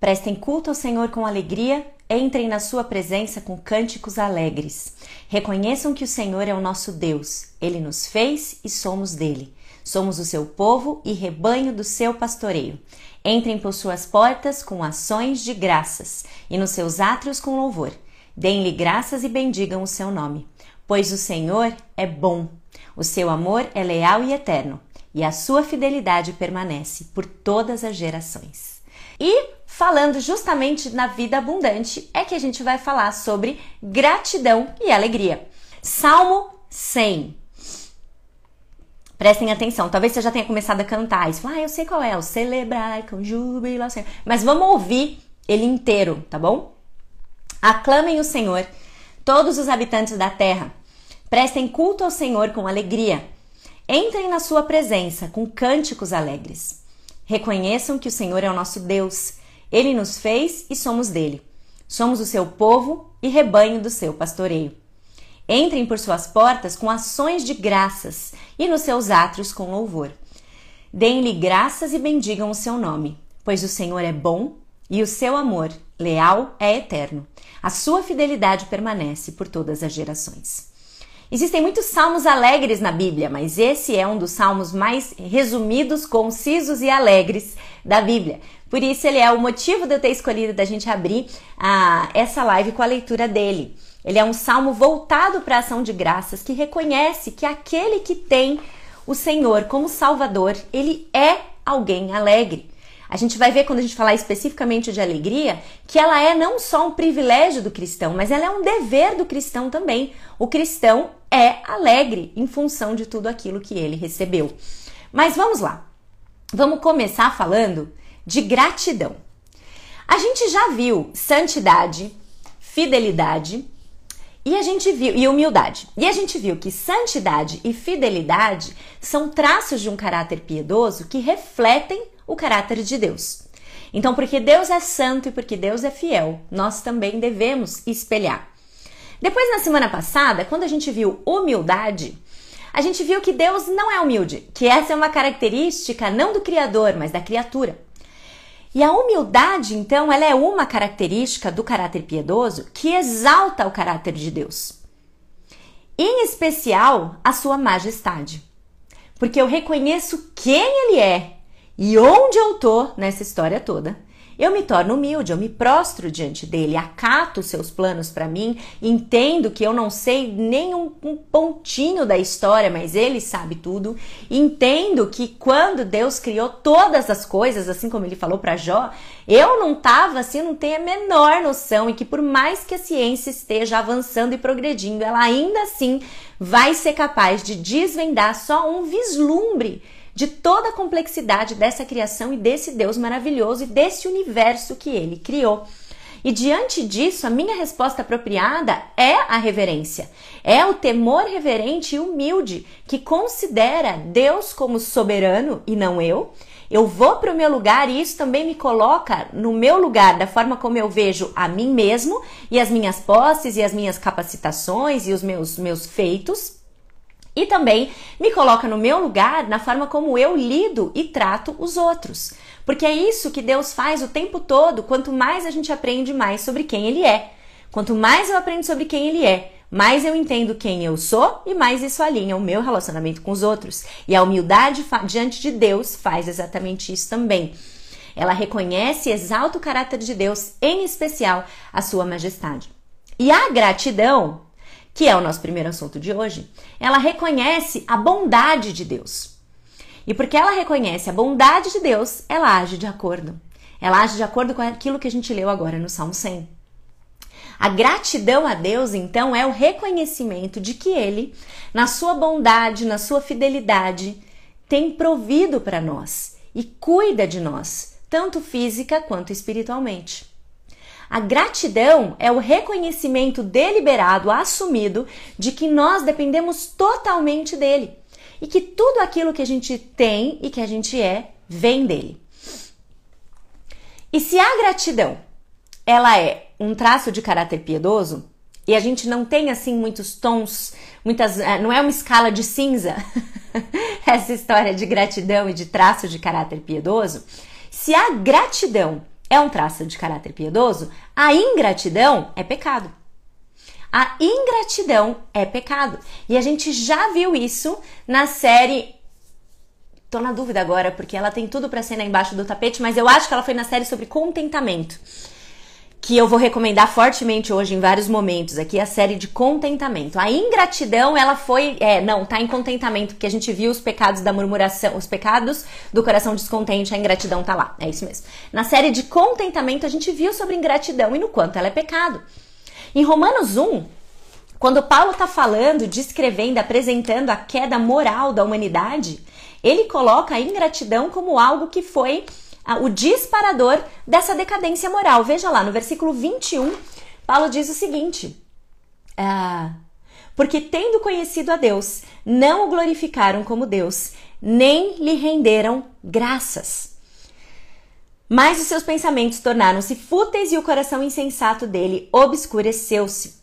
Prestem culto ao Senhor com alegria, entrem na sua presença com cânticos alegres. Reconheçam que o Senhor é o nosso Deus. Ele nos fez e somos dele. Somos o seu povo e rebanho do seu pastoreio. Entrem por suas portas com ações de graças e nos seus átrios com louvor. Deem-lhe graças e bendigam o seu nome, pois o Senhor é bom. O seu amor é leal e eterno e a sua fidelidade permanece por todas as gerações. E falando justamente na vida abundante, é que a gente vai falar sobre gratidão e alegria. Salmo 100. Prestem atenção, talvez você já tenha começado a cantar isso. Ah, eu sei qual é, o celebrar com júbilo. Mas vamos ouvir ele inteiro, tá bom? Aclamem o Senhor, todos os habitantes da terra. Prestem culto ao Senhor com alegria Entrem na sua presença com cânticos alegres. Reconheçam que o Senhor é o nosso Deus. Ele nos fez e somos dele. Somos o seu povo e rebanho do seu pastoreio. Entrem por suas portas com ações de graças e nos seus átrios com louvor. Deem-lhe graças e bendigam o seu nome, pois o Senhor é bom e o seu amor leal é eterno. A sua fidelidade permanece por todas as gerações. Existem muitos salmos alegres na Bíblia, mas esse é um dos salmos mais resumidos, concisos e alegres da Bíblia. Por isso, ele é o motivo de eu ter escolhido da gente abrir a, essa live com a leitura dele. Ele é um salmo voltado para a ação de graças que reconhece que aquele que tem o Senhor como Salvador, ele é alguém alegre. A gente vai ver quando a gente falar especificamente de alegria, que ela é não só um privilégio do cristão, mas ela é um dever do cristão também. O cristão é alegre em função de tudo aquilo que ele recebeu. Mas vamos lá. Vamos começar falando de gratidão. A gente já viu santidade, fidelidade, e a gente viu e humildade. E a gente viu que santidade e fidelidade são traços de um caráter piedoso que refletem o caráter de Deus. Então, porque Deus é santo e porque Deus é fiel, nós também devemos espelhar. Depois, na semana passada, quando a gente viu humildade, a gente viu que Deus não é humilde, que essa é uma característica não do Criador, mas da criatura. E a humildade, então, ela é uma característica do caráter piedoso que exalta o caráter de Deus. Em especial, a sua majestade. Porque eu reconheço quem ele é e onde eu tô nessa história toda, eu me torno humilde, eu me prostro diante dele, acato seus planos para mim, entendo que eu não sei nem um, um, pontinho da história, mas ele sabe tudo. Entendo que quando Deus criou todas as coisas, assim como ele falou para Jó, eu não tava assim, não tenho a menor noção e que por mais que a ciência esteja avançando e progredindo, ela ainda assim vai ser capaz de desvendar só um vislumbre de toda a complexidade dessa criação e desse Deus maravilhoso e desse universo que ele criou. E diante disso, a minha resposta apropriada é a reverência. É o temor reverente e humilde que considera Deus como soberano e não eu. Eu vou para o meu lugar e isso também me coloca no meu lugar, da forma como eu vejo a mim mesmo e as minhas posses e as minhas capacitações e os meus, meus feitos e também me coloca no meu lugar na forma como eu lido e trato os outros. Porque é isso que Deus faz o tempo todo. Quanto mais a gente aprende mais sobre quem Ele é. Quanto mais eu aprendo sobre quem Ele é, mais eu entendo quem eu sou e mais isso alinha o meu relacionamento com os outros. E a humildade diante de Deus faz exatamente isso também. Ela reconhece e exalta o caráter de Deus, em especial a sua majestade. E a gratidão que é o nosso primeiro assunto de hoje, ela reconhece a bondade de Deus. E porque ela reconhece a bondade de Deus, ela age de acordo. Ela age de acordo com aquilo que a gente leu agora no Salmo 100. A gratidão a Deus, então, é o reconhecimento de que Ele, na sua bondade, na sua fidelidade, tem provido para nós e cuida de nós, tanto física quanto espiritualmente. A gratidão é o reconhecimento deliberado, assumido, de que nós dependemos totalmente dele e que tudo aquilo que a gente tem e que a gente é vem dele. E se a gratidão ela é um traço de caráter piedoso e a gente não tem assim muitos tons, muitas, eh, não é uma escala de cinza. Essa história de gratidão e de traço de caráter piedoso. Se a gratidão é um traço de caráter piedoso, a ingratidão é pecado. A ingratidão é pecado. E a gente já viu isso na série. Tô na dúvida agora, porque ela tem tudo para ser embaixo do tapete, mas eu acho que ela foi na série sobre contentamento que eu vou recomendar fortemente hoje em vários momentos aqui, a série de contentamento. A ingratidão, ela foi, é, não, tá em contentamento, porque a gente viu os pecados da murmuração, os pecados do coração descontente, a ingratidão tá lá, é isso mesmo. Na série de contentamento, a gente viu sobre ingratidão e no quanto ela é pecado. Em Romanos 1, quando Paulo tá falando, descrevendo, apresentando a queda moral da humanidade, ele coloca a ingratidão como algo que foi o disparador dessa decadência moral. Veja lá, no versículo 21, Paulo diz o seguinte: ah, Porque tendo conhecido a Deus, não o glorificaram como Deus, nem lhe renderam graças. Mas os seus pensamentos tornaram-se fúteis e o coração insensato dele obscureceu-se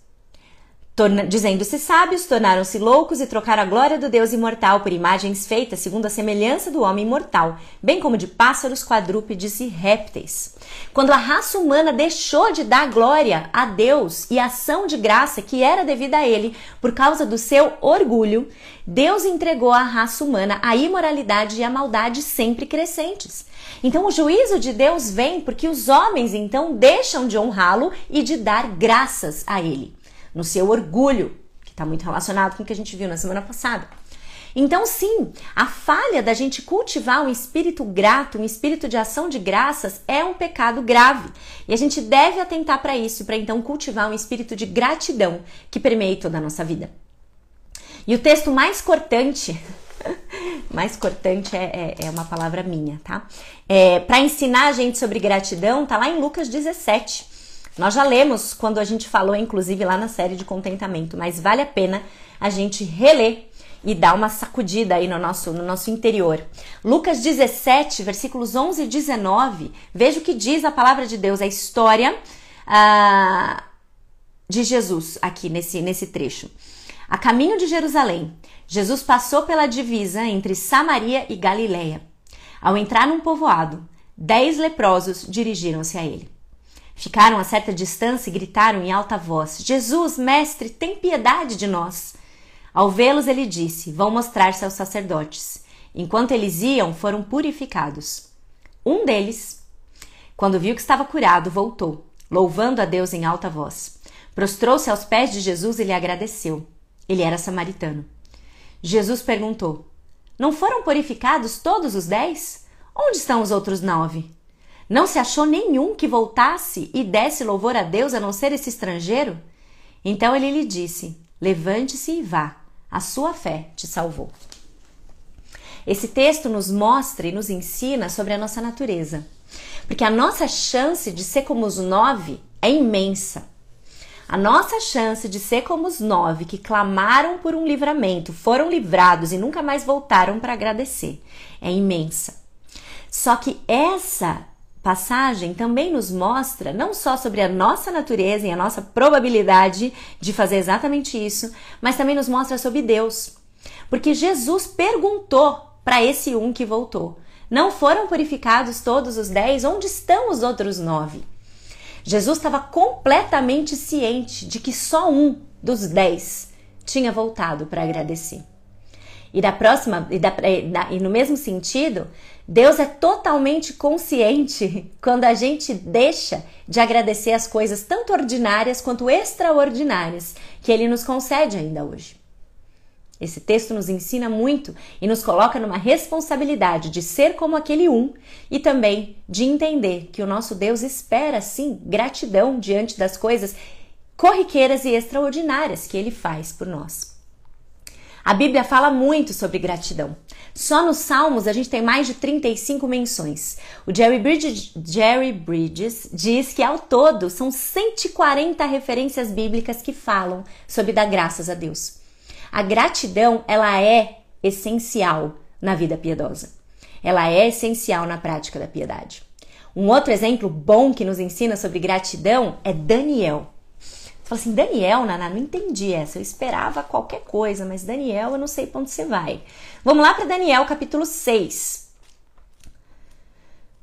dizendo-se sábios, tornaram-se loucos e trocaram a glória do Deus imortal por imagens feitas segundo a semelhança do homem mortal, bem como de pássaros, quadrúpedes e répteis. Quando a raça humana deixou de dar glória a Deus e ação de graça que era devida a ele por causa do seu orgulho, Deus entregou à raça humana a imoralidade e a maldade sempre crescentes. Então o juízo de Deus vem porque os homens então deixam de honrá-lo e de dar graças a ele no seu orgulho, que está muito relacionado com o que a gente viu na semana passada. Então, sim, a falha da gente cultivar um espírito grato, um espírito de ação de graças, é um pecado grave. E a gente deve atentar para isso, para então cultivar um espírito de gratidão que permeie toda a nossa vida. E o texto mais cortante, mais cortante é, é, é, uma palavra minha, tá? É, para ensinar a gente sobre gratidão, tá lá em Lucas 17. Nós já lemos quando a gente falou, inclusive, lá na série de contentamento, mas vale a pena a gente reler e dar uma sacudida aí no nosso, no nosso interior. Lucas 17, versículos 11 e 19, veja o que diz a palavra de Deus, a história ah, de Jesus aqui nesse, nesse trecho. A caminho de Jerusalém, Jesus passou pela divisa entre Samaria e Galiléia. Ao entrar num povoado, dez leprosos dirigiram-se a ele. Ficaram a certa distância e gritaram em alta voz: Jesus, mestre, tem piedade de nós. Ao vê-los, ele disse: Vão mostrar-se aos sacerdotes. Enquanto eles iam, foram purificados. Um deles, quando viu que estava curado, voltou, louvando a Deus em alta voz. Prostrou-se aos pés de Jesus e lhe agradeceu. Ele era samaritano. Jesus perguntou: Não foram purificados todos os dez? Onde estão os outros nove? Não se achou nenhum que voltasse e desse louvor a Deus a não ser esse estrangeiro? Então ele lhe disse: Levante-se e vá, a sua fé te salvou. Esse texto nos mostra e nos ensina sobre a nossa natureza, porque a nossa chance de ser como os nove é imensa. A nossa chance de ser como os nove que clamaram por um livramento, foram livrados e nunca mais voltaram para agradecer, é imensa. Só que essa passagem também nos mostra não só sobre a nossa natureza e a nossa probabilidade de fazer exatamente isso, mas também nos mostra sobre Deus. Porque Jesus perguntou para esse um que voltou: Não foram purificados todos os dez? Onde estão os outros nove? Jesus estava completamente ciente de que só um dos dez tinha voltado para agradecer. E da próxima, e, da, e no mesmo sentido, Deus é totalmente consciente quando a gente deixa de agradecer as coisas tanto ordinárias quanto extraordinárias que Ele nos concede ainda hoje. Esse texto nos ensina muito e nos coloca numa responsabilidade de ser como aquele um e também de entender que o nosso Deus espera, sim, gratidão diante das coisas corriqueiras e extraordinárias que Ele faz por nós. A Bíblia fala muito sobre gratidão. Só nos Salmos a gente tem mais de 35 menções. O Jerry Bridges, Jerry Bridges diz que ao todo são 140 referências bíblicas que falam sobre dar graças a Deus. A gratidão, ela é essencial na vida piedosa. Ela é essencial na prática da piedade. Um outro exemplo bom que nos ensina sobre gratidão é Daniel. Fala assim, Daniel, Naná, não entendi essa. Eu esperava qualquer coisa, mas Daniel, eu não sei para onde você vai. Vamos lá para Daniel, capítulo 6.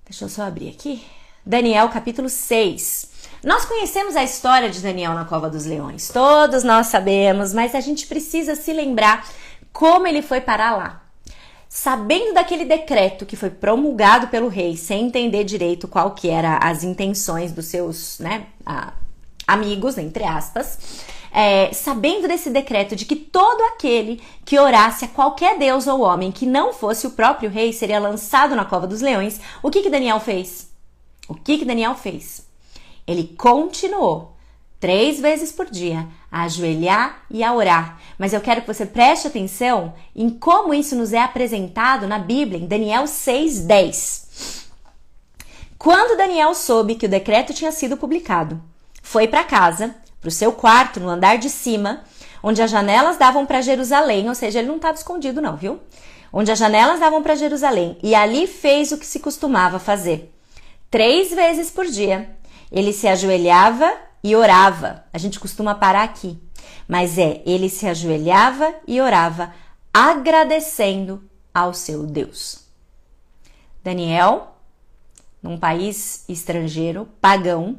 Deixa eu só abrir aqui. Daniel, capítulo 6. Nós conhecemos a história de Daniel na cova dos leões. Todos nós sabemos, mas a gente precisa se lembrar como ele foi parar lá sabendo daquele decreto que foi promulgado pelo rei, sem entender direito qual que era as intenções dos seus, né, amigos, entre aspas, é, sabendo desse decreto de que todo aquele que orasse a qualquer deus ou homem que não fosse o próprio rei seria lançado na cova dos leões, o que que Daniel fez? O que que Daniel fez? Ele continuou três vezes por dia, a ajoelhar e a orar. Mas eu quero que você preste atenção em como isso nos é apresentado na Bíblia, em Daniel 6:10. Quando Daniel soube que o decreto tinha sido publicado, foi para casa, para o seu quarto no andar de cima, onde as janelas davam para Jerusalém, ou seja, ele não estava escondido não, viu? Onde as janelas davam para Jerusalém, e ali fez o que se costumava fazer. Três vezes por dia, ele se ajoelhava e orava. A gente costuma parar aqui, mas é, ele se ajoelhava e orava, agradecendo ao seu Deus. Daniel, num país estrangeiro, pagão,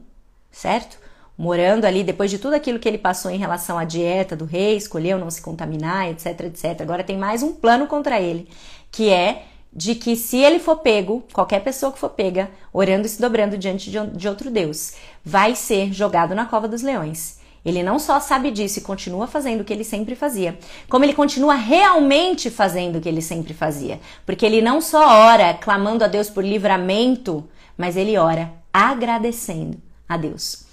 certo? Morando ali, depois de tudo aquilo que ele passou em relação à dieta do rei, escolheu não se contaminar, etc, etc. Agora tem mais um plano contra ele, que é de que se ele for pego, qualquer pessoa que for pega, orando e se dobrando diante de outro Deus, vai ser jogado na cova dos leões. Ele não só sabe disso e continua fazendo o que ele sempre fazia, como ele continua realmente fazendo o que ele sempre fazia. Porque ele não só ora clamando a Deus por livramento, mas ele ora agradecendo a Deus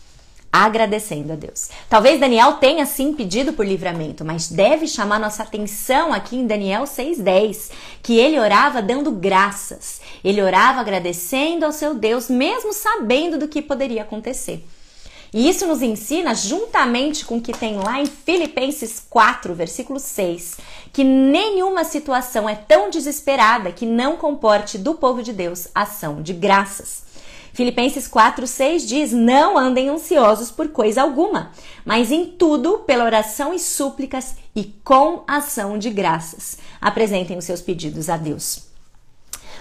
agradecendo a Deus. Talvez Daniel tenha sim pedido por livramento, mas deve chamar nossa atenção aqui em Daniel 6:10, que ele orava dando graças. Ele orava agradecendo ao seu Deus, mesmo sabendo do que poderia acontecer. E isso nos ensina, juntamente com o que tem lá em Filipenses 4, versículo 6, que nenhuma situação é tão desesperada que não comporte do povo de Deus ação de graças. Filipenses 4:6 diz: "Não andem ansiosos por coisa alguma, mas em tudo, pela oração e súplicas e com ação de graças, apresentem os seus pedidos a Deus."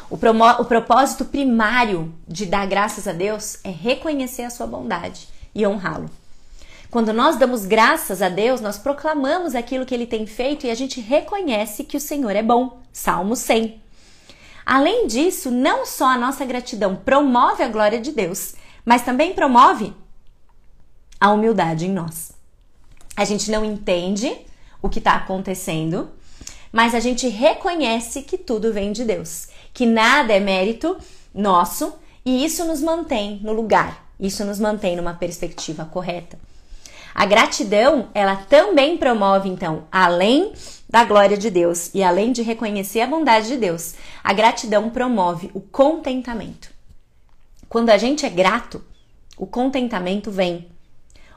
O, o propósito primário de dar graças a Deus é reconhecer a sua bondade e honrá-lo. Quando nós damos graças a Deus, nós proclamamos aquilo que ele tem feito e a gente reconhece que o Senhor é bom. Salmo 100. Além disso, não só a nossa gratidão promove a glória de Deus, mas também promove a humildade em nós. A gente não entende o que está acontecendo, mas a gente reconhece que tudo vem de Deus, que nada é mérito nosso e isso nos mantém no lugar, isso nos mantém numa perspectiva correta. A gratidão, ela também promove, então, além da glória de Deus e além de reconhecer a bondade de Deus, a gratidão promove o contentamento. Quando a gente é grato, o contentamento vem.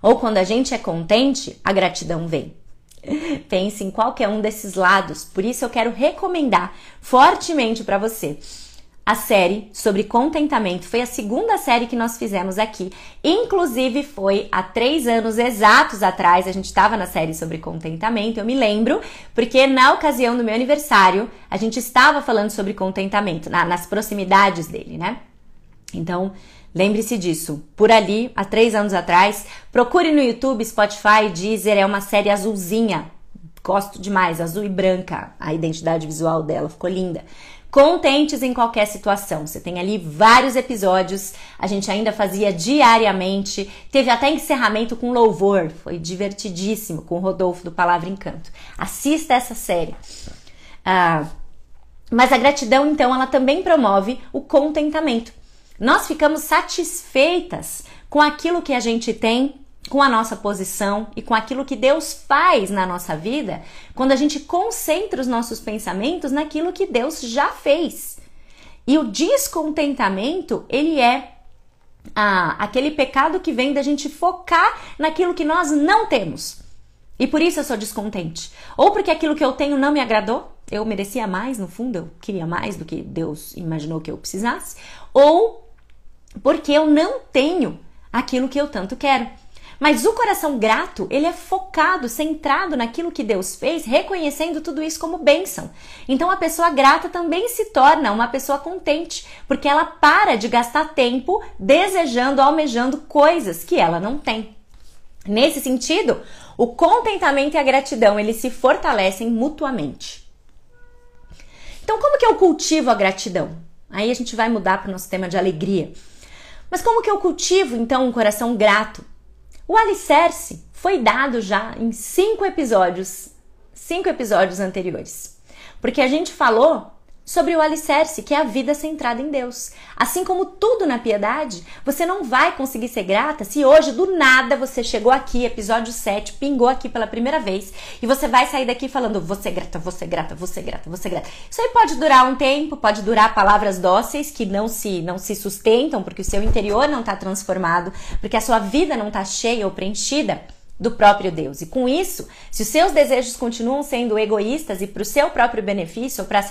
Ou quando a gente é contente, a gratidão vem. Pense em qualquer um desses lados, por isso eu quero recomendar fortemente para você a série sobre contentamento. Foi a segunda série que nós fizemos aqui. Inclusive, foi há três anos exatos atrás. A gente estava na série sobre contentamento. Eu me lembro, porque na ocasião do meu aniversário, a gente estava falando sobre contentamento, na, nas proximidades dele, né? Então, lembre-se disso. Por ali, há três anos atrás, procure no YouTube, Spotify, Deezer. É uma série azulzinha. Gosto demais, azul e branca. A identidade visual dela ficou linda contentes em qualquer situação. Você tem ali vários episódios, a gente ainda fazia diariamente, teve até encerramento com louvor, foi divertidíssimo com o Rodolfo do Palavra Encanto. Assista essa série. Ah, mas a gratidão, então, ela também promove o contentamento. Nós ficamos satisfeitas com aquilo que a gente tem com a nossa posição e com aquilo que Deus faz na nossa vida quando a gente concentra os nossos pensamentos naquilo que Deus já fez. E o descontentamento, ele é ah, aquele pecado que vem da gente focar naquilo que nós não temos. E por isso eu sou descontente. Ou porque aquilo que eu tenho não me agradou, eu merecia mais, no fundo, eu queria mais do que Deus imaginou que eu precisasse. Ou porque eu não tenho aquilo que eu tanto quero. Mas o coração grato, ele é focado, centrado naquilo que Deus fez, reconhecendo tudo isso como bênção. Então a pessoa grata também se torna uma pessoa contente, porque ela para de gastar tempo desejando, almejando coisas que ela não tem. Nesse sentido, o contentamento e a gratidão, eles se fortalecem mutuamente. Então, como que eu cultivo a gratidão? Aí a gente vai mudar para o nosso tema de alegria. Mas como que eu cultivo então um coração grato? O alicerce foi dado já em cinco episódios, cinco episódios anteriores, porque a gente falou sobre o alicerce, que é a vida centrada em Deus. Assim como tudo na piedade, você não vai conseguir ser grata se hoje do nada você chegou aqui, episódio 7, pingou aqui pela primeira vez e você vai sair daqui falando você grata, você grata, você grata, você grata. Isso aí pode durar um tempo, pode durar palavras dóceis que não se não se sustentam porque o seu interior não está transformado, porque a sua vida não está cheia ou preenchida do próprio Deus. E com isso, se os seus desejos continuam sendo egoístas e para o seu próprio benefício ou para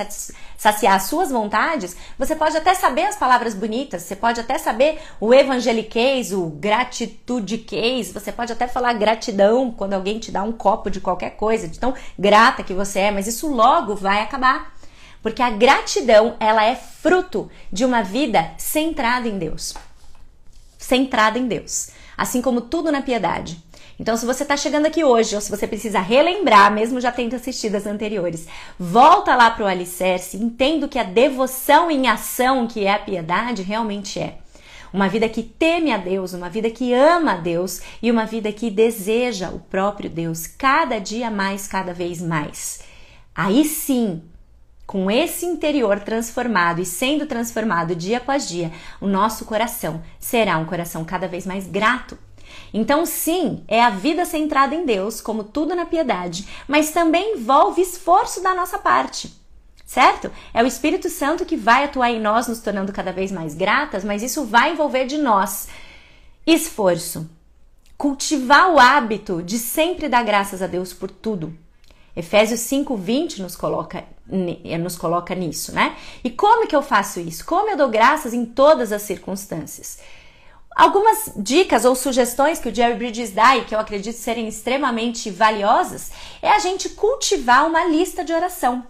saciar as suas vontades, você pode até saber as palavras bonitas, você pode até saber o evangeliquez, o gratitudiquez, você pode até falar gratidão quando alguém te dá um copo de qualquer coisa, de tão grata que você é, mas isso logo vai acabar. Porque a gratidão, ela é fruto de uma vida centrada em Deus. Centrada em Deus. Assim como tudo na piedade. Então, se você está chegando aqui hoje, ou se você precisa relembrar, mesmo já tendo assistido as anteriores, volta lá para o alicerce, entendo que a devoção em ação, que é a piedade, realmente é. Uma vida que teme a Deus, uma vida que ama a Deus e uma vida que deseja o próprio Deus cada dia mais, cada vez mais. Aí sim, com esse interior transformado e sendo transformado dia após dia, o nosso coração será um coração cada vez mais grato então, sim, é a vida centrada em Deus, como tudo na piedade, mas também envolve esforço da nossa parte. Certo? É o Espírito Santo que vai atuar em nós, nos tornando cada vez mais gratas, mas isso vai envolver de nós esforço. Cultivar o hábito de sempre dar graças a Deus por tudo. Efésios 5:20 nos coloca nos coloca nisso, né? E como que eu faço isso? Como eu dou graças em todas as circunstâncias? Algumas dicas ou sugestões que o Jerry Bridges dá e que eu acredito serem extremamente valiosas é a gente cultivar uma lista de oração.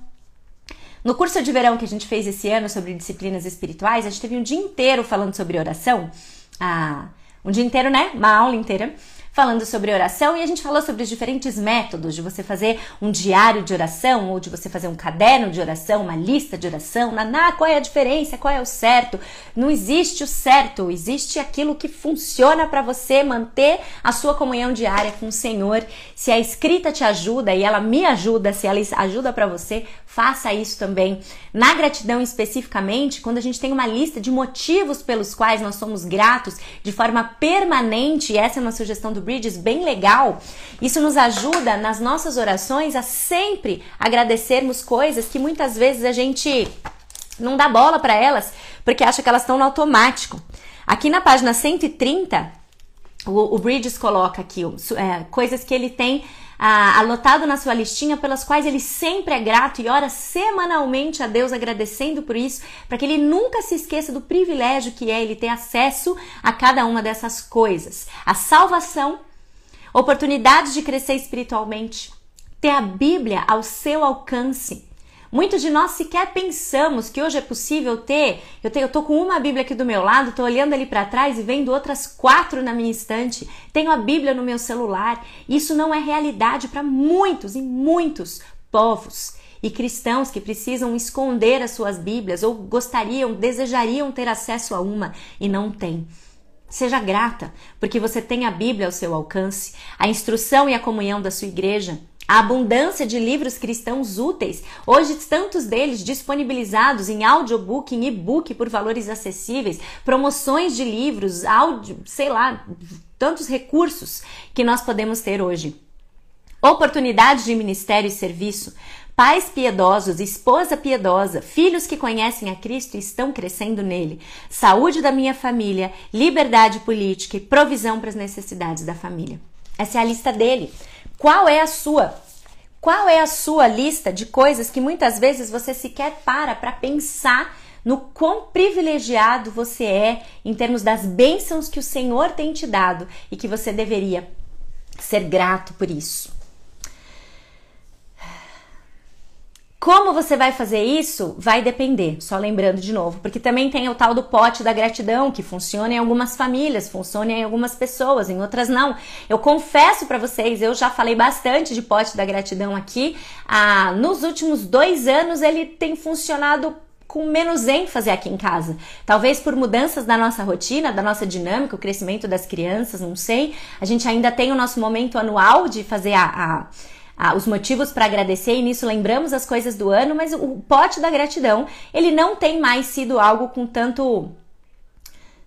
No curso de verão que a gente fez esse ano sobre disciplinas espirituais, a gente teve um dia inteiro falando sobre oração. Ah, um dia inteiro, né? Uma aula inteira falando sobre oração e a gente falou sobre os diferentes métodos de você fazer um diário de oração ou de você fazer um caderno de oração, uma lista de oração. Naná, qual é a diferença? Qual é o certo? Não existe o certo, existe aquilo que funciona para você manter a sua comunhão diária com o Senhor. Se a escrita te ajuda e ela me ajuda, se ela ajuda para você, faça isso também. Na gratidão especificamente, quando a gente tem uma lista de motivos pelos quais nós somos gratos de forma permanente, essa é uma sugestão do Bridges bem legal. Isso nos ajuda nas nossas orações a sempre agradecermos coisas que muitas vezes a gente não dá bola para elas porque acha que elas estão no automático. Aqui na página 130, o, o Bridges coloca aqui é, coisas que ele tem ah, anotado na sua listinha pelas quais ele sempre é grato e ora semanalmente a Deus agradecendo por isso, para que ele nunca se esqueça do privilégio que é ele ter acesso a cada uma dessas coisas. A salvação, oportunidades de crescer espiritualmente, ter a Bíblia ao seu alcance Muitos de nós sequer pensamos que hoje é possível ter. Eu, tenho, eu tô com uma Bíblia aqui do meu lado, tô olhando ali para trás e vendo outras quatro na minha estante. Tenho a Bíblia no meu celular. Isso não é realidade para muitos e muitos povos e cristãos que precisam esconder as suas Bíblias ou gostariam, desejariam ter acesso a uma e não têm. Seja grata, porque você tem a Bíblia ao seu alcance, a instrução e a comunhão da sua igreja, a abundância de livros cristãos úteis, hoje tantos deles disponibilizados em audiobook, em e-book por valores acessíveis, promoções de livros, áudio, sei lá, tantos recursos que nós podemos ter hoje. Oportunidades de ministério e serviço, pais piedosos, esposa piedosa, filhos que conhecem a Cristo e estão crescendo nele, saúde da minha família, liberdade política e provisão para as necessidades da família. Essa é a lista dele. Qual é a sua? Qual é a sua lista de coisas que muitas vezes você sequer para para pensar no quão privilegiado você é em termos das bênçãos que o Senhor tem te dado e que você deveria ser grato por isso? Como você vai fazer isso vai depender, só lembrando de novo, porque também tem o tal do pote da gratidão que funciona em algumas famílias, funciona em algumas pessoas, em outras não. Eu confesso para vocês, eu já falei bastante de pote da gratidão aqui. Ah, nos últimos dois anos ele tem funcionado com menos ênfase aqui em casa. Talvez por mudanças da nossa rotina, da nossa dinâmica, o crescimento das crianças, não sei. A gente ainda tem o nosso momento anual de fazer a, a ah, os motivos para agradecer e nisso lembramos as coisas do ano, mas o pote da gratidão, ele não tem mais sido algo com tanto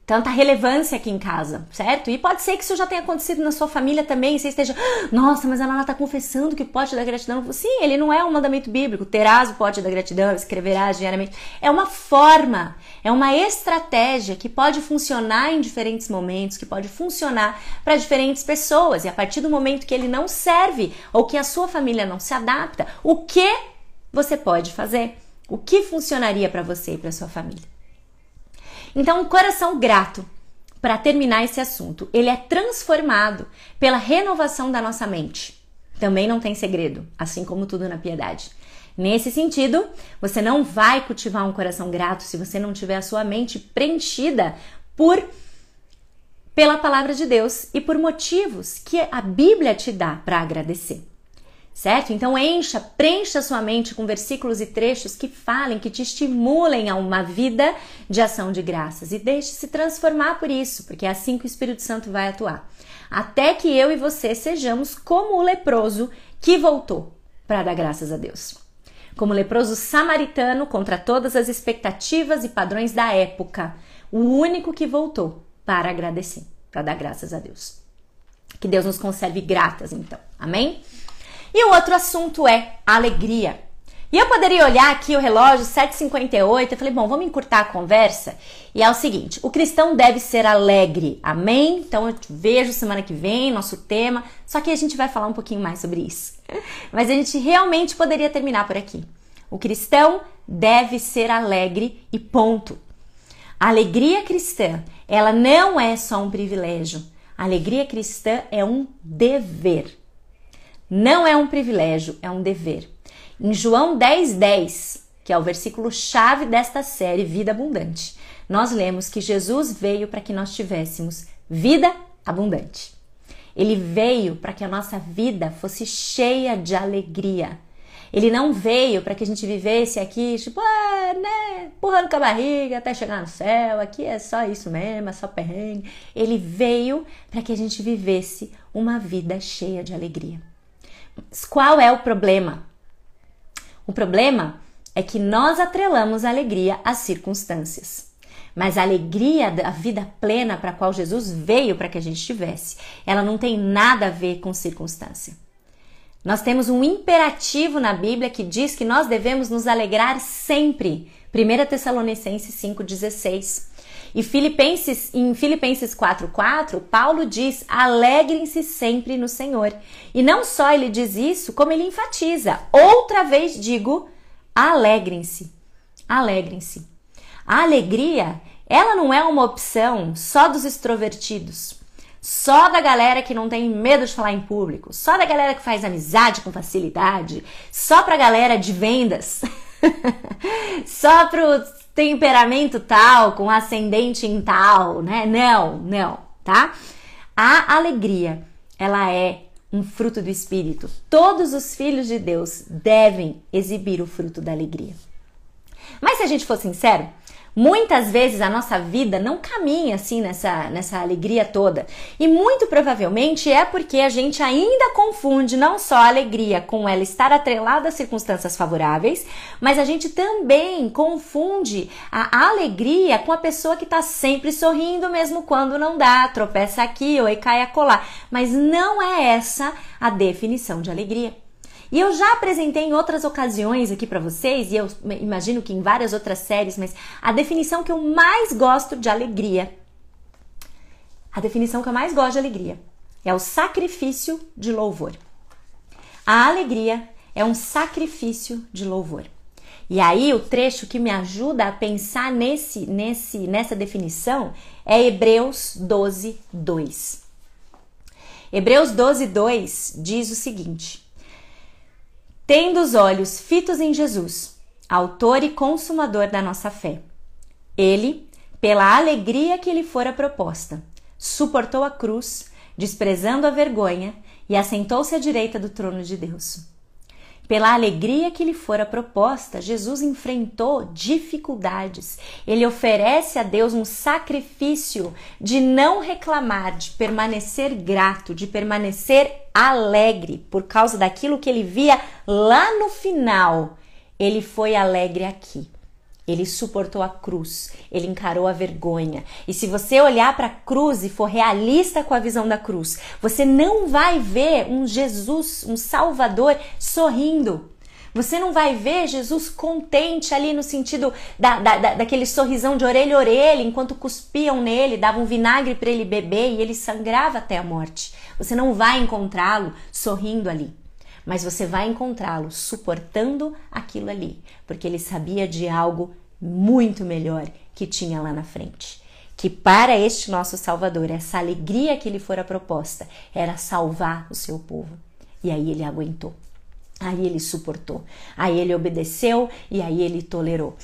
tanta relevância aqui em casa, certo? E pode ser que isso já tenha acontecido na sua família também, você esteja, ah, nossa, mas ela está confessando que o pote da gratidão, sim, ele não é um mandamento bíblico, terás o pote da gratidão, escreverás diariamente, é uma forma, é uma estratégia que pode funcionar em diferentes momentos, que pode funcionar para diferentes pessoas, e a partir do momento que ele não serve ou que a sua família não se adapta, o que você pode fazer? O que funcionaria para você e para sua família? Então, o coração grato, para terminar esse assunto, ele é transformado pela renovação da nossa mente. Também não tem segredo, assim como tudo na piedade. Nesse sentido, você não vai cultivar um coração grato se você não tiver a sua mente preenchida por pela palavra de Deus e por motivos que a Bíblia te dá para agradecer certo? Então encha, preencha sua mente com versículos e trechos que falem, que te estimulem a uma vida de ação de graças e deixe-se transformar por isso, porque é assim que o Espírito Santo vai atuar. Até que eu e você sejamos como o leproso que voltou para dar graças a Deus. Como o leproso samaritano contra todas as expectativas e padrões da época, o único que voltou para agradecer, para dar graças a Deus. Que Deus nos conserve gratas, então. Amém? E o outro assunto é alegria. E eu poderia olhar aqui o relógio 7h58 e falei, bom, vamos encurtar a conversa. E é o seguinte: o cristão deve ser alegre, amém? Então eu te vejo semana que vem, nosso tema. Só que a gente vai falar um pouquinho mais sobre isso. Mas a gente realmente poderia terminar por aqui. O cristão deve ser alegre e ponto. A alegria cristã, ela não é só um privilégio. A alegria cristã é um dever. Não é um privilégio, é um dever. Em João 10, 10, que é o versículo chave desta série Vida Abundante, nós lemos que Jesus veio para que nós tivéssemos vida abundante. Ele veio para que a nossa vida fosse cheia de alegria. Ele não veio para que a gente vivesse aqui, tipo, ah, né, empurrando com a barriga até chegar no céu, aqui é só isso mesmo, é só perrengue. Ele veio para que a gente vivesse uma vida cheia de alegria. Qual é o problema? O problema é que nós atrelamos a alegria às circunstâncias. Mas a alegria da vida plena para a qual Jesus veio para que a gente tivesse, ela não tem nada a ver com circunstância. Nós temos um imperativo na Bíblia que diz que nós devemos nos alegrar sempre. 1 Tessalonicenses 5,16. E Filipenses, em Filipenses 4:4, Paulo diz: "Alegrem-se sempre no Senhor". E não só ele diz isso, como ele enfatiza: "Outra vez digo, alegrem-se". Alegrem-se. A alegria, ela não é uma opção só dos extrovertidos. Só da galera que não tem medo de falar em público, só da galera que faz amizade com facilidade, só pra galera de vendas, só pro temperamento tal, com ascendente em tal, né? Não, não, tá? A alegria, ela é um fruto do espírito. Todos os filhos de Deus devem exibir o fruto da alegria. Mas se a gente for sincero, Muitas vezes a nossa vida não caminha assim nessa, nessa alegria toda. E muito provavelmente é porque a gente ainda confunde não só a alegria com ela estar atrelada às circunstâncias favoráveis, mas a gente também confunde a alegria com a pessoa que está sempre sorrindo, mesmo quando não dá, tropeça aqui ou cai a colar. Mas não é essa a definição de alegria. E eu já apresentei em outras ocasiões aqui para vocês, e eu imagino que em várias outras séries, mas a definição que eu mais gosto de alegria, a definição que eu mais gosto de alegria é o sacrifício de louvor. A alegria é um sacrifício de louvor. E aí o trecho que me ajuda a pensar nesse, nesse, nessa definição é Hebreus 12, 2. Hebreus 12, 2 diz o seguinte: Tendo os olhos fitos em Jesus, autor e consumador da nossa fé. Ele, pela alegria que lhe fora proposta, suportou a cruz, desprezando a vergonha, e assentou-se à direita do trono de Deus. Pela alegria que lhe fora proposta, Jesus enfrentou dificuldades. Ele oferece a Deus um sacrifício de não reclamar, de permanecer grato, de permanecer alegre por causa daquilo que ele via lá no final. Ele foi alegre aqui. Ele suportou a cruz, ele encarou a vergonha. E se você olhar para a cruz e for realista com a visão da cruz, você não vai ver um Jesus, um Salvador sorrindo. Você não vai ver Jesus contente ali no sentido da, da, da, daquele sorrisão de orelha a orelha, enquanto cuspiam nele, davam vinagre para ele beber e ele sangrava até a morte. Você não vai encontrá-lo sorrindo ali mas você vai encontrá-lo suportando aquilo ali, porque ele sabia de algo muito melhor que tinha lá na frente. Que para este nosso Salvador, essa alegria que lhe fora proposta era salvar o seu povo. E aí ele aguentou. Aí ele suportou. Aí ele obedeceu e aí ele tolerou.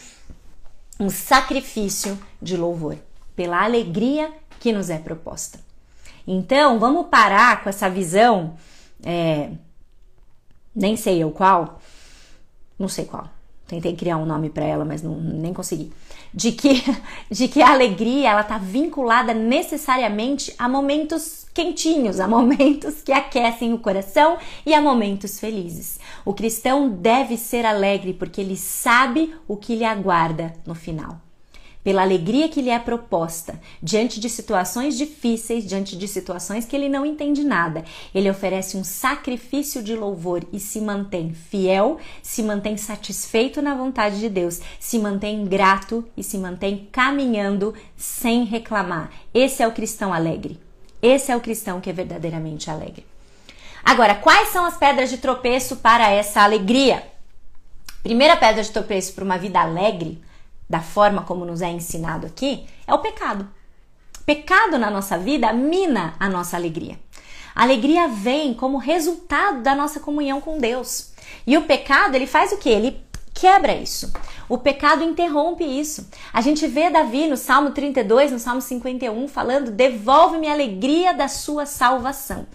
Um sacrifício de louvor pela alegria que nos é proposta. Então, vamos parar com essa visão é, nem sei eu qual, não sei qual. Tentei criar um nome para ela, mas não, nem consegui. De que, de que a alegria ela está vinculada necessariamente a momentos quentinhos, a momentos que aquecem o coração e a momentos felizes. O cristão deve ser alegre porque ele sabe o que lhe aguarda no final pela alegria que lhe é proposta, diante de situações difíceis, diante de situações que ele não entende nada. Ele oferece um sacrifício de louvor e se mantém fiel, se mantém satisfeito na vontade de Deus, se mantém grato e se mantém caminhando sem reclamar. Esse é o cristão alegre. Esse é o cristão que é verdadeiramente alegre. Agora, quais são as pedras de tropeço para essa alegria? Primeira pedra de tropeço para uma vida alegre da forma como nos é ensinado aqui, é o pecado. Pecado na nossa vida mina a nossa alegria. A alegria vem como resultado da nossa comunhão com Deus. E o pecado, ele faz o que? Ele quebra isso. O pecado interrompe isso. A gente vê Davi no Salmo 32, no Salmo 51, falando: Devolve-me a alegria da sua salvação.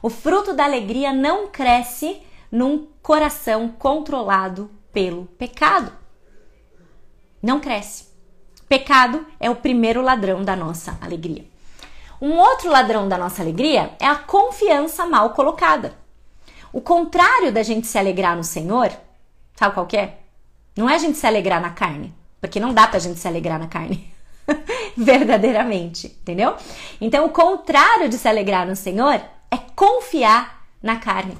O fruto da alegria não cresce num coração controlado pelo pecado não cresce. Pecado é o primeiro ladrão da nossa alegria. Um outro ladrão da nossa alegria é a confiança mal colocada. O contrário da gente se alegrar no Senhor, sabe qual é? Não é a gente se alegrar na carne, porque não dá pra gente se alegrar na carne. Verdadeiramente, entendeu? Então, o contrário de se alegrar no Senhor é confiar na carne.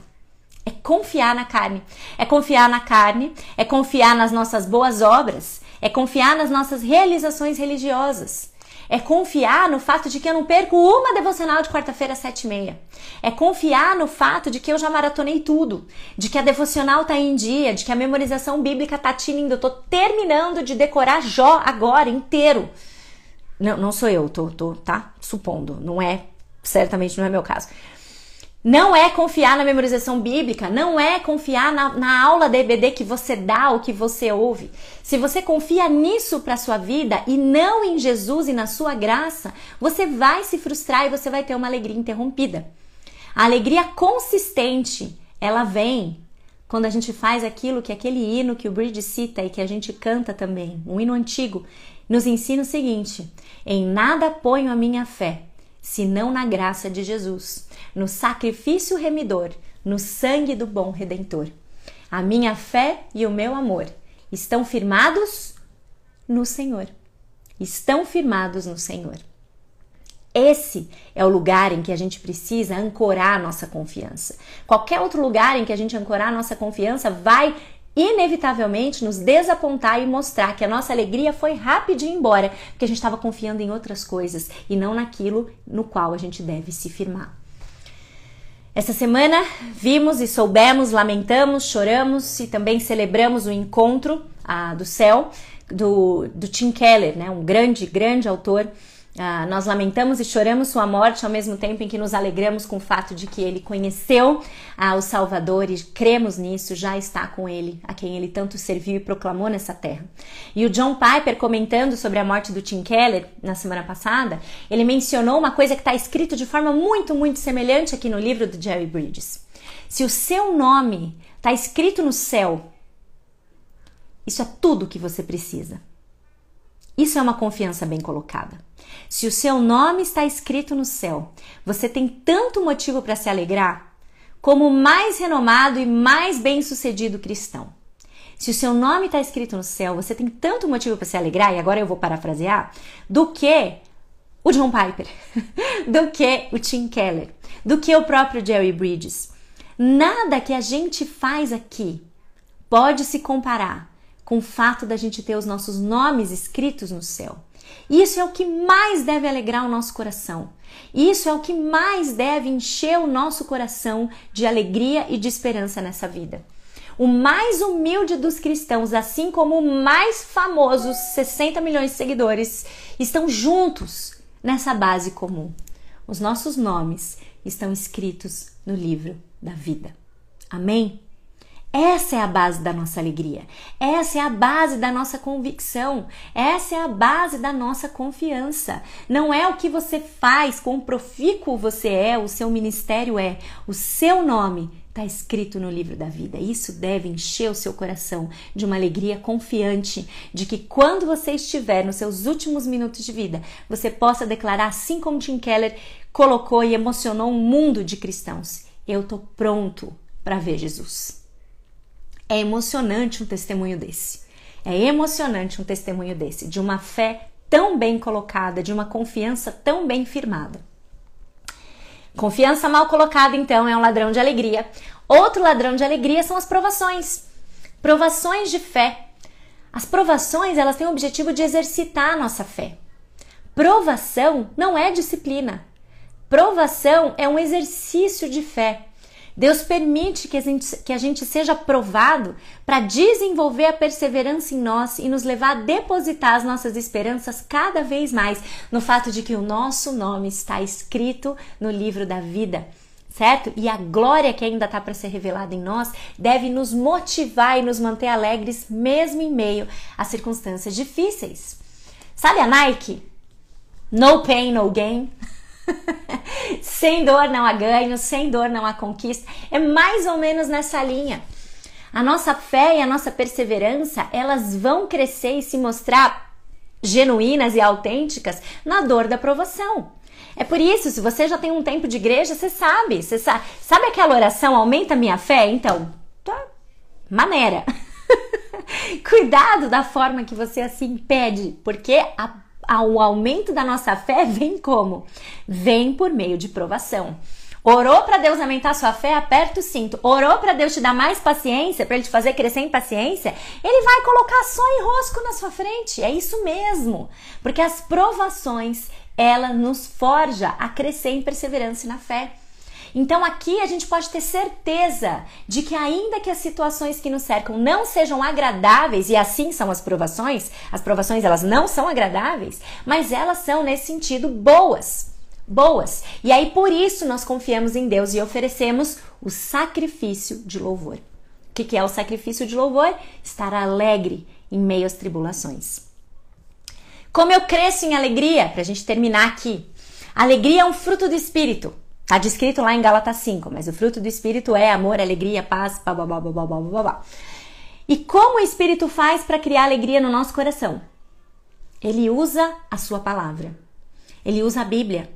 É confiar na carne. É confiar na carne, é confiar nas nossas boas obras, é confiar nas nossas realizações religiosas. É confiar no fato de que eu não perco uma devocional de quarta-feira às sete e meia. É confiar no fato de que eu já maratonei tudo. De que a devocional tá em dia, de que a memorização bíblica tá tinindo. Eu tô terminando de decorar Jó agora inteiro. Não, não sou eu, tô, tô, tá? Supondo. Não é, certamente não é meu caso. Não é confiar na memorização bíblica, não é confiar na, na aula EBD que você dá ou que você ouve. Se você confia nisso para sua vida e não em Jesus e na sua graça, você vai se frustrar e você vai ter uma alegria interrompida. A alegria consistente, ela vem quando a gente faz aquilo que aquele hino que o Bridge cita e que a gente canta também, um hino antigo, nos ensina o seguinte: em nada ponho a minha fé, senão na graça de Jesus, no sacrifício remidor, no sangue do bom redentor. A minha fé e o meu amor estão firmados no Senhor. Estão firmados no Senhor. Esse é o lugar em que a gente precisa ancorar a nossa confiança. Qualquer outro lugar em que a gente ancorar a nossa confiança vai inevitavelmente nos desapontar e mostrar que a nossa alegria foi rapidinho embora, porque a gente estava confiando em outras coisas e não naquilo no qual a gente deve se firmar. Essa semana vimos e soubemos, lamentamos, choramos e também celebramos o encontro ah, do céu do, do Tim Keller, né, um grande, grande autor ah, nós lamentamos e choramos sua morte ao mesmo tempo em que nos alegramos com o fato de que ele conheceu ah, o Salvador e cremos nisso, já está com ele, a quem ele tanto serviu e proclamou nessa terra. E o John Piper, comentando sobre a morte do Tim Keller na semana passada, ele mencionou uma coisa que está escrito de forma muito, muito semelhante aqui no livro do Jerry Bridges. Se o seu nome está escrito no céu, isso é tudo o que você precisa. Isso é uma confiança bem colocada. Se o seu nome está escrito no céu, você tem tanto motivo para se alegrar como o mais renomado e mais bem-sucedido cristão. Se o seu nome está escrito no céu, você tem tanto motivo para se alegrar, e agora eu vou parafrasear, do que o John Piper, do que o Tim Keller, do que o próprio Jerry Bridges. Nada que a gente faz aqui pode se comparar com o fato da gente ter os nossos nomes escritos no céu. Isso é o que mais deve alegrar o nosso coração. Isso é o que mais deve encher o nosso coração de alegria e de esperança nessa vida. O mais humilde dos cristãos, assim como o mais famoso, 60 milhões de seguidores, estão juntos nessa base comum. Os nossos nomes estão escritos no livro da vida. Amém? Essa é a base da nossa alegria. Essa é a base da nossa convicção. Essa é a base da nossa confiança. Não é o que você faz, quão profícuo você é, o seu ministério é. O seu nome está escrito no livro da vida. Isso deve encher o seu coração de uma alegria confiante de que quando você estiver nos seus últimos minutos de vida, você possa declarar, assim como Tim Keller colocou e emocionou um mundo de cristãos: Eu estou pronto para ver Jesus. É emocionante um testemunho desse. É emocionante um testemunho desse, de uma fé tão bem colocada, de uma confiança tão bem firmada. Confiança mal colocada, então, é um ladrão de alegria. Outro ladrão de alegria são as provações. Provações de fé. As provações, elas têm o objetivo de exercitar a nossa fé. Provação não é disciplina. Provação é um exercício de fé. Deus permite que a gente, que a gente seja provado para desenvolver a perseverança em nós e nos levar a depositar as nossas esperanças cada vez mais no fato de que o nosso nome está escrito no livro da vida certo? E a glória que ainda está para ser revelada em nós deve nos motivar e nos manter alegres, mesmo em meio a circunstâncias difíceis. Sabe a Nike? No pain, no gain. sem dor não há ganho, sem dor não há conquista. É mais ou menos nessa linha. A nossa fé e a nossa perseverança, elas vão crescer e se mostrar genuínas e autênticas na dor da provação. É por isso, se você já tem um tempo de igreja, você sabe, você sabe, sabe aquela oração aumenta minha fé? Então, tá maneira. Cuidado da forma que você assim pede, porque a o aumento da nossa fé vem como? Vem por meio de provação. Orou para Deus aumentar sua fé, aperta o cinto. Orou para Deus te dar mais paciência, para ele te fazer crescer em paciência, ele vai colocar só enrosco na sua frente. É isso mesmo. Porque as provações, ela nos forja a crescer em perseverança e na fé. Então aqui a gente pode ter certeza de que ainda que as situações que nos cercam não sejam agradáveis e assim são as provações, as provações elas não são agradáveis, mas elas são nesse sentido boas. Boas. E aí por isso nós confiamos em Deus e oferecemos o sacrifício de louvor. O que, que é o sacrifício de louvor? Estar alegre em meio às tribulações. Como eu cresço em alegria, para a gente terminar aqui. Alegria é um fruto do Espírito. Está descrito lá em Gálatas 5, mas o fruto do Espírito é amor, alegria, paz, blá, blá, blá, blá, blá, blá. E como o Espírito faz para criar alegria no nosso coração? Ele usa a sua palavra. Ele usa a Bíblia.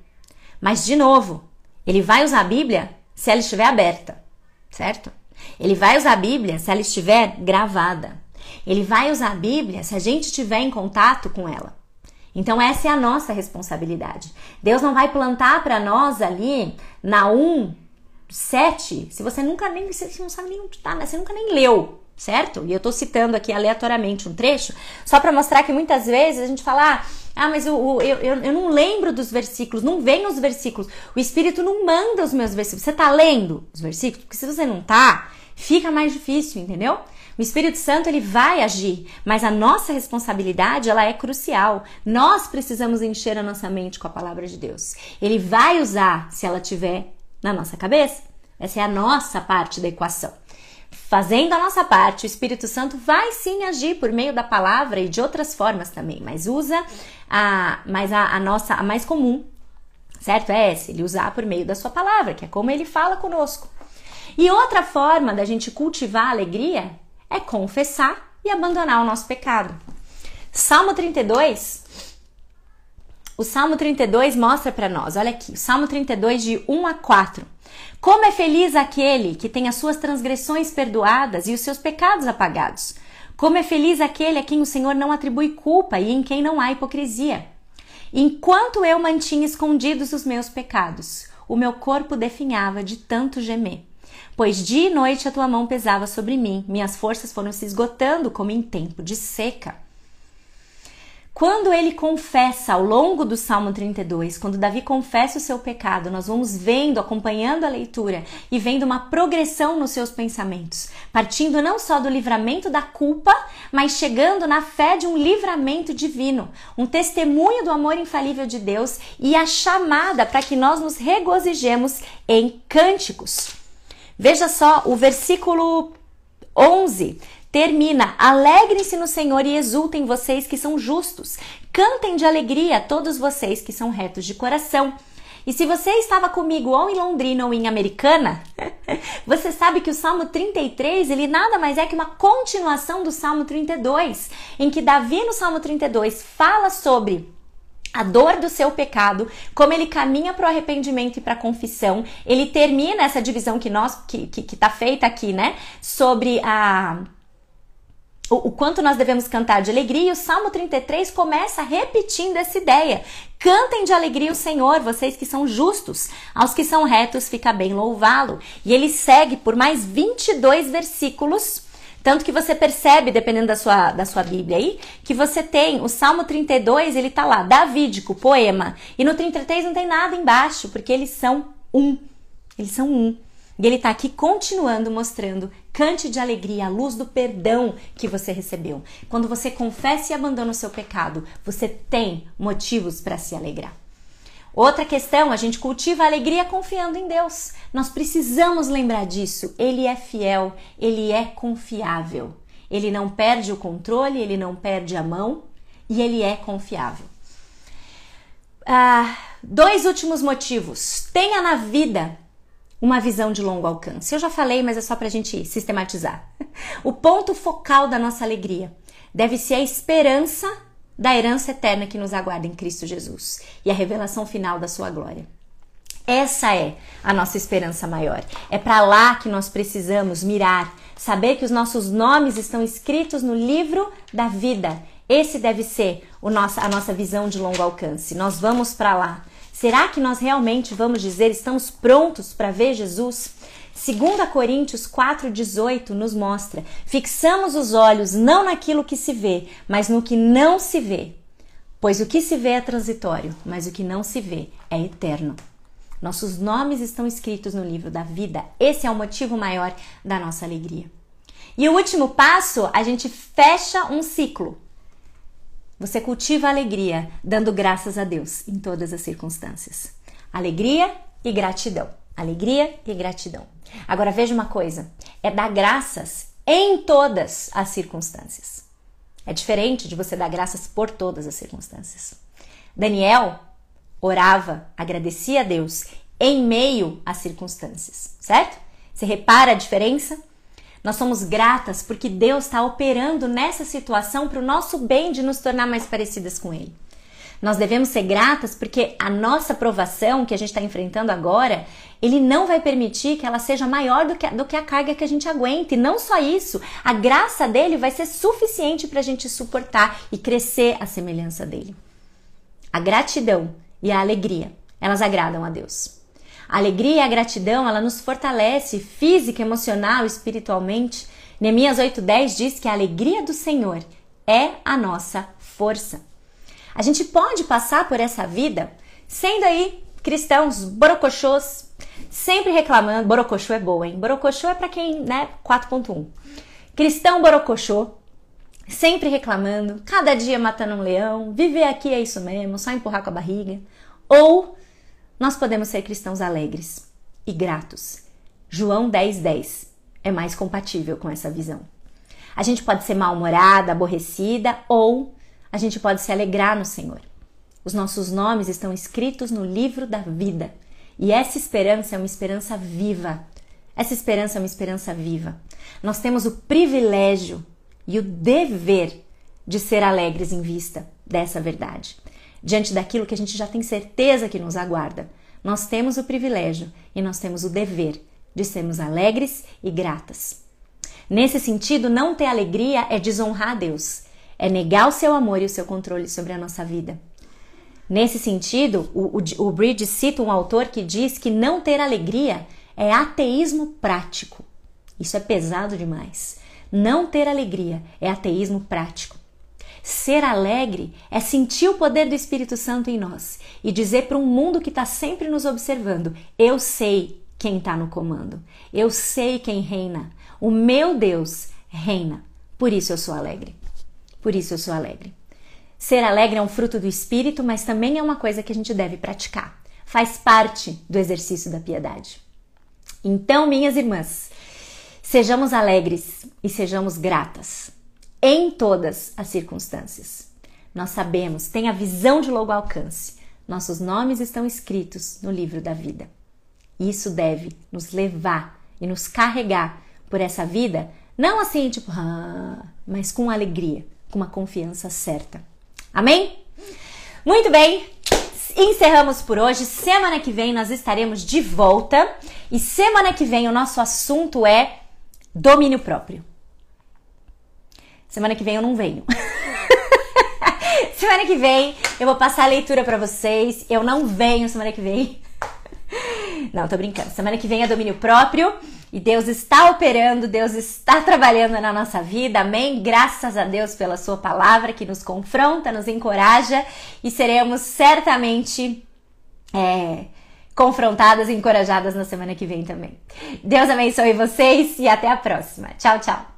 Mas, de novo, ele vai usar a Bíblia se ela estiver aberta, certo? Ele vai usar a Bíblia se ela estiver gravada. Ele vai usar a Bíblia se a gente estiver em contato com ela. Então, essa é a nossa responsabilidade. Deus não vai plantar para nós ali na 1, 7, se você nunca nem, você não sabe nem onde tá, né? Você nunca nem leu, certo? E eu tô citando aqui aleatoriamente um trecho, só para mostrar que muitas vezes a gente fala, ah, ah mas eu, eu, eu não lembro dos versículos, não vem os versículos. O Espírito não manda os meus versículos. Você tá lendo os versículos? Porque se você não tá, fica mais difícil, entendeu? O Espírito Santo ele vai agir, mas a nossa responsabilidade ela é crucial. Nós precisamos encher a nossa mente com a palavra de Deus. Ele vai usar se ela tiver na nossa cabeça. Essa é a nossa parte da equação. Fazendo a nossa parte, o Espírito Santo vai sim agir por meio da palavra e de outras formas também, mas usa a, mas a, a nossa, a mais comum, certo? É essa, ele usar por meio da sua palavra, que é como ele fala conosco. E outra forma da gente cultivar a alegria é confessar e abandonar o nosso pecado. Salmo 32, o Salmo 32 mostra para nós, olha aqui, o Salmo 32 de 1 a 4. Como é feliz aquele que tem as suas transgressões perdoadas e os seus pecados apagados. Como é feliz aquele a quem o Senhor não atribui culpa e em quem não há hipocrisia. Enquanto eu mantinha escondidos os meus pecados, o meu corpo definhava de tanto gemer pois dia e noite a tua mão pesava sobre mim, minhas forças foram se esgotando como em tempo de seca. Quando ele confessa ao longo do Salmo 32, quando Davi confessa o seu pecado, nós vamos vendo, acompanhando a leitura e vendo uma progressão nos seus pensamentos, partindo não só do livramento da culpa, mas chegando na fé de um livramento divino, um testemunho do amor infalível de Deus e a chamada para que nós nos regozijemos em cânticos. Veja só o versículo 11 termina: Alegrem-se no Senhor e exultem vocês que são justos. Cantem de alegria todos vocês que são retos de coração. E se você estava comigo ou em Londrina ou em Americana, você sabe que o Salmo 33, ele nada mais é que uma continuação do Salmo 32, em que Davi no Salmo 32 fala sobre a dor do seu pecado, como ele caminha para o arrependimento e para a confissão. Ele termina essa divisão que nós que, que, que tá feita aqui, né? Sobre a o, o, quanto nós devemos cantar de alegria, e o Salmo 33 começa repetindo essa ideia. Cantem de alegria o Senhor, vocês que são justos, aos que são retos fica bem louvá-lo. E ele segue por mais 22 versículos tanto que você percebe, dependendo da sua, da sua Bíblia aí, que você tem o Salmo 32, ele tá lá, davídico, poema. E no 33 não tem nada embaixo, porque eles são um. Eles são um. E ele está aqui continuando mostrando, cante de alegria a luz do perdão que você recebeu. Quando você confessa e abandona o seu pecado, você tem motivos para se alegrar. Outra questão, a gente cultiva a alegria confiando em Deus. Nós precisamos lembrar disso. Ele é fiel, ele é confiável. Ele não perde o controle, ele não perde a mão e ele é confiável. Ah, dois últimos motivos. Tenha na vida uma visão de longo alcance. Eu já falei, mas é só para a gente sistematizar. O ponto focal da nossa alegria deve ser a esperança da herança eterna que nos aguarda em Cristo Jesus e a revelação final da sua glória. Essa é a nossa esperança maior. É para lá que nós precisamos mirar, saber que os nossos nomes estão escritos no livro da vida. Esse deve ser o nosso, a nossa visão de longo alcance. Nós vamos para lá. Será que nós realmente vamos dizer estamos prontos para ver Jesus? 2 Coríntios 4,18 nos mostra: fixamos os olhos não naquilo que se vê, mas no que não se vê. Pois o que se vê é transitório, mas o que não se vê é eterno. Nossos nomes estão escritos no livro da vida. Esse é o motivo maior da nossa alegria. E o último passo, a gente fecha um ciclo. Você cultiva a alegria, dando graças a Deus em todas as circunstâncias. Alegria e gratidão. Alegria e gratidão. Agora veja uma coisa: é dar graças em todas as circunstâncias. É diferente de você dar graças por todas as circunstâncias. Daniel orava, agradecia a Deus em meio às circunstâncias, certo? Você repara a diferença? Nós somos gratas porque Deus está operando nessa situação para o nosso bem de nos tornar mais parecidas com Ele. Nós devemos ser gratas porque a nossa provação que a gente está enfrentando agora, ele não vai permitir que ela seja maior do que, a, do que a carga que a gente aguenta. E não só isso, a graça dele vai ser suficiente para a gente suportar e crescer a semelhança dele. A gratidão e a alegria, elas agradam a Deus. A alegria e a gratidão, ela nos fortalece física, emocional, espiritualmente. Neemias 8:10 diz que a alegria do Senhor é a nossa força. A gente pode passar por essa vida sendo aí cristãos borocochôs, sempre reclamando. Borocochô é boa, hein? Borocochô é para quem, né? 4.1. Cristão borocochô, sempre reclamando, cada dia matando um leão, viver aqui é isso mesmo, só empurrar com a barriga. Ou nós podemos ser cristãos alegres e gratos. João 10:10 10 é mais compatível com essa visão. A gente pode ser mal-humorada, aborrecida ou a gente pode se alegrar no Senhor. Os nossos nomes estão escritos no livro da vida. E essa esperança é uma esperança viva. Essa esperança é uma esperança viva. Nós temos o privilégio e o dever de ser alegres em vista dessa verdade. Diante daquilo que a gente já tem certeza que nos aguarda, nós temos o privilégio e nós temos o dever de sermos alegres e gratas. Nesse sentido, não ter alegria é desonrar a Deus, é negar o seu amor e o seu controle sobre a nossa vida. Nesse sentido, o, o, o Bridge cita um autor que diz que não ter alegria é ateísmo prático. Isso é pesado demais. Não ter alegria é ateísmo prático. Ser alegre é sentir o poder do Espírito Santo em nós e dizer para um mundo que está sempre nos observando: eu sei quem está no comando, eu sei quem reina, o meu Deus reina, por isso eu sou alegre. Por isso eu sou alegre. Ser alegre é um fruto do espírito, mas também é uma coisa que a gente deve praticar. Faz parte do exercício da piedade. Então, minhas irmãs, sejamos alegres e sejamos gratas em todas as circunstâncias. Nós sabemos, tem a visão de longo alcance. Nossos nomes estão escritos no livro da vida. Isso deve nos levar e nos carregar por essa vida, não assim, tipo, ah, mas com alegria com uma confiança certa. Amém? Muito bem, encerramos por hoje. Semana que vem nós estaremos de volta e semana que vem o nosso assunto é domínio próprio. Semana que vem eu não venho. semana que vem eu vou passar a leitura para vocês. Eu não venho semana que vem. Não, tô brincando. Semana que vem é domínio próprio. E Deus está operando, Deus está trabalhando na nossa vida, amém? Graças a Deus pela Sua palavra que nos confronta, nos encoraja e seremos certamente é, confrontadas e encorajadas na semana que vem também. Deus abençoe vocês e até a próxima. Tchau, tchau.